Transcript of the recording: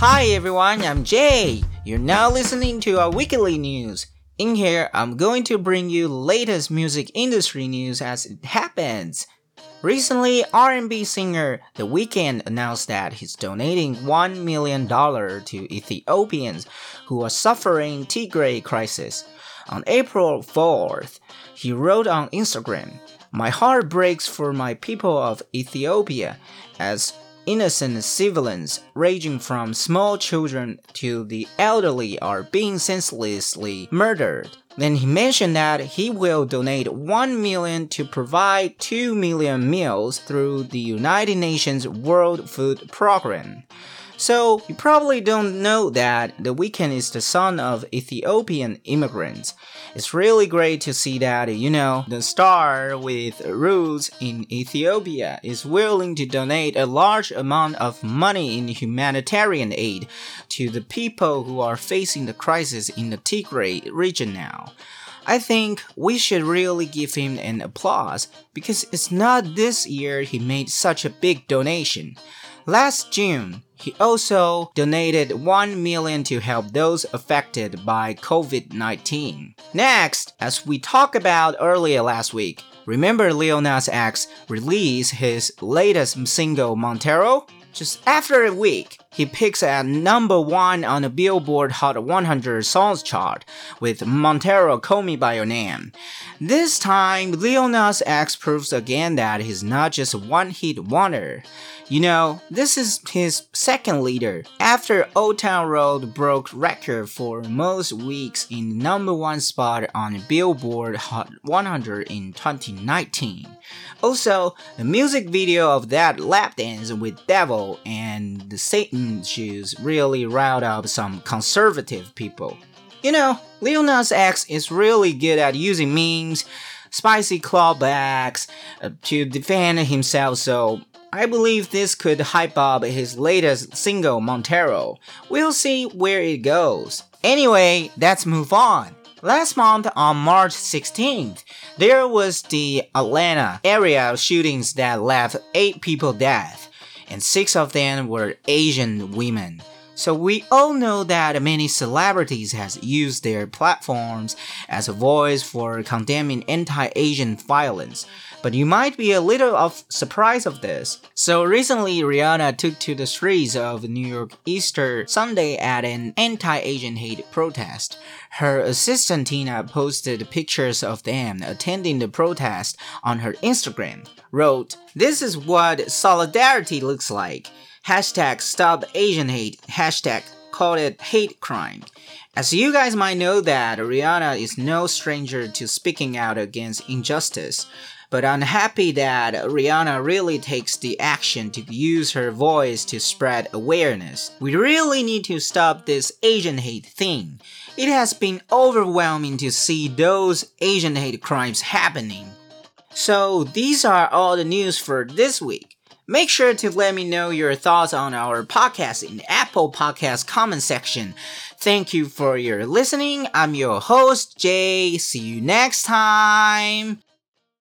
Hi everyone, I'm Jay. You're now listening to our weekly news. In here, I'm going to bring you latest music industry news as it happens. Recently, R&B singer The Weeknd announced that he's donating $1 million to Ethiopians who are suffering Tigray crisis. On April 4th, he wrote on Instagram, "My heart breaks for my people of Ethiopia as innocent civilians, ranging from small children to the elderly, are being senselessly murdered. Then he mentioned that he will donate 1 million to provide 2 million meals through the United Nations World Food Program. So, you probably don't know that The Weeknd is the son of Ethiopian immigrants. It's really great to see that, you know, the star with roots in Ethiopia is willing to donate a large amount of money in humanitarian aid to the people who are facing the crisis in the Tigray region now. I think we should really give him an applause because it's not this year he made such a big donation. Last June, he also donated 1 million to help those affected by COVID-19. Next, as we talked about earlier last week, remember Lil Nas X released his latest single Montero? Just after a week, he picks at number one on the Billboard Hot 100 Songs chart with Montero Call Me By Your Name. This time, Lil Nas X proves again that he's not just a one-hit wonder. You know, this is his second leader after Old Town Road broke record for most weeks in number one spot on Billboard Hot 100 in 2019. Also, the music video of that lap dance with Devil and the Shoes really riled up some conservative people. You know, Lil Nas X is really good at using memes, spicy clawbacks uh, to defend himself, so I believe this could hype up his latest single Montero. We'll see where it goes. Anyway, let's move on. Last month on March 16th, there was the Atlanta area shootings that left 8 people dead, and 6 of them were Asian women. So we all know that many celebrities has used their platforms as a voice for condemning anti-Asian violence. But you might be a little of surprised of this. So recently Rihanna took to the streets of New York Easter Sunday at an anti-Asian hate protest. Her assistant Tina posted pictures of them attending the protest on her Instagram. Wrote, "This is what solidarity looks like." Hashtag stop Asian hate, hashtag called it hate crime. As you guys might know that Rihanna is no stranger to speaking out against injustice, but I'm happy that Rihanna really takes the action to use her voice to spread awareness. We really need to stop this Asian hate thing. It has been overwhelming to see those Asian hate crimes happening. So these are all the news for this week. Make sure to let me know your thoughts on our podcast in Apple Podcast comment section. Thank you for your listening. I'm your host, Jay. See you next time.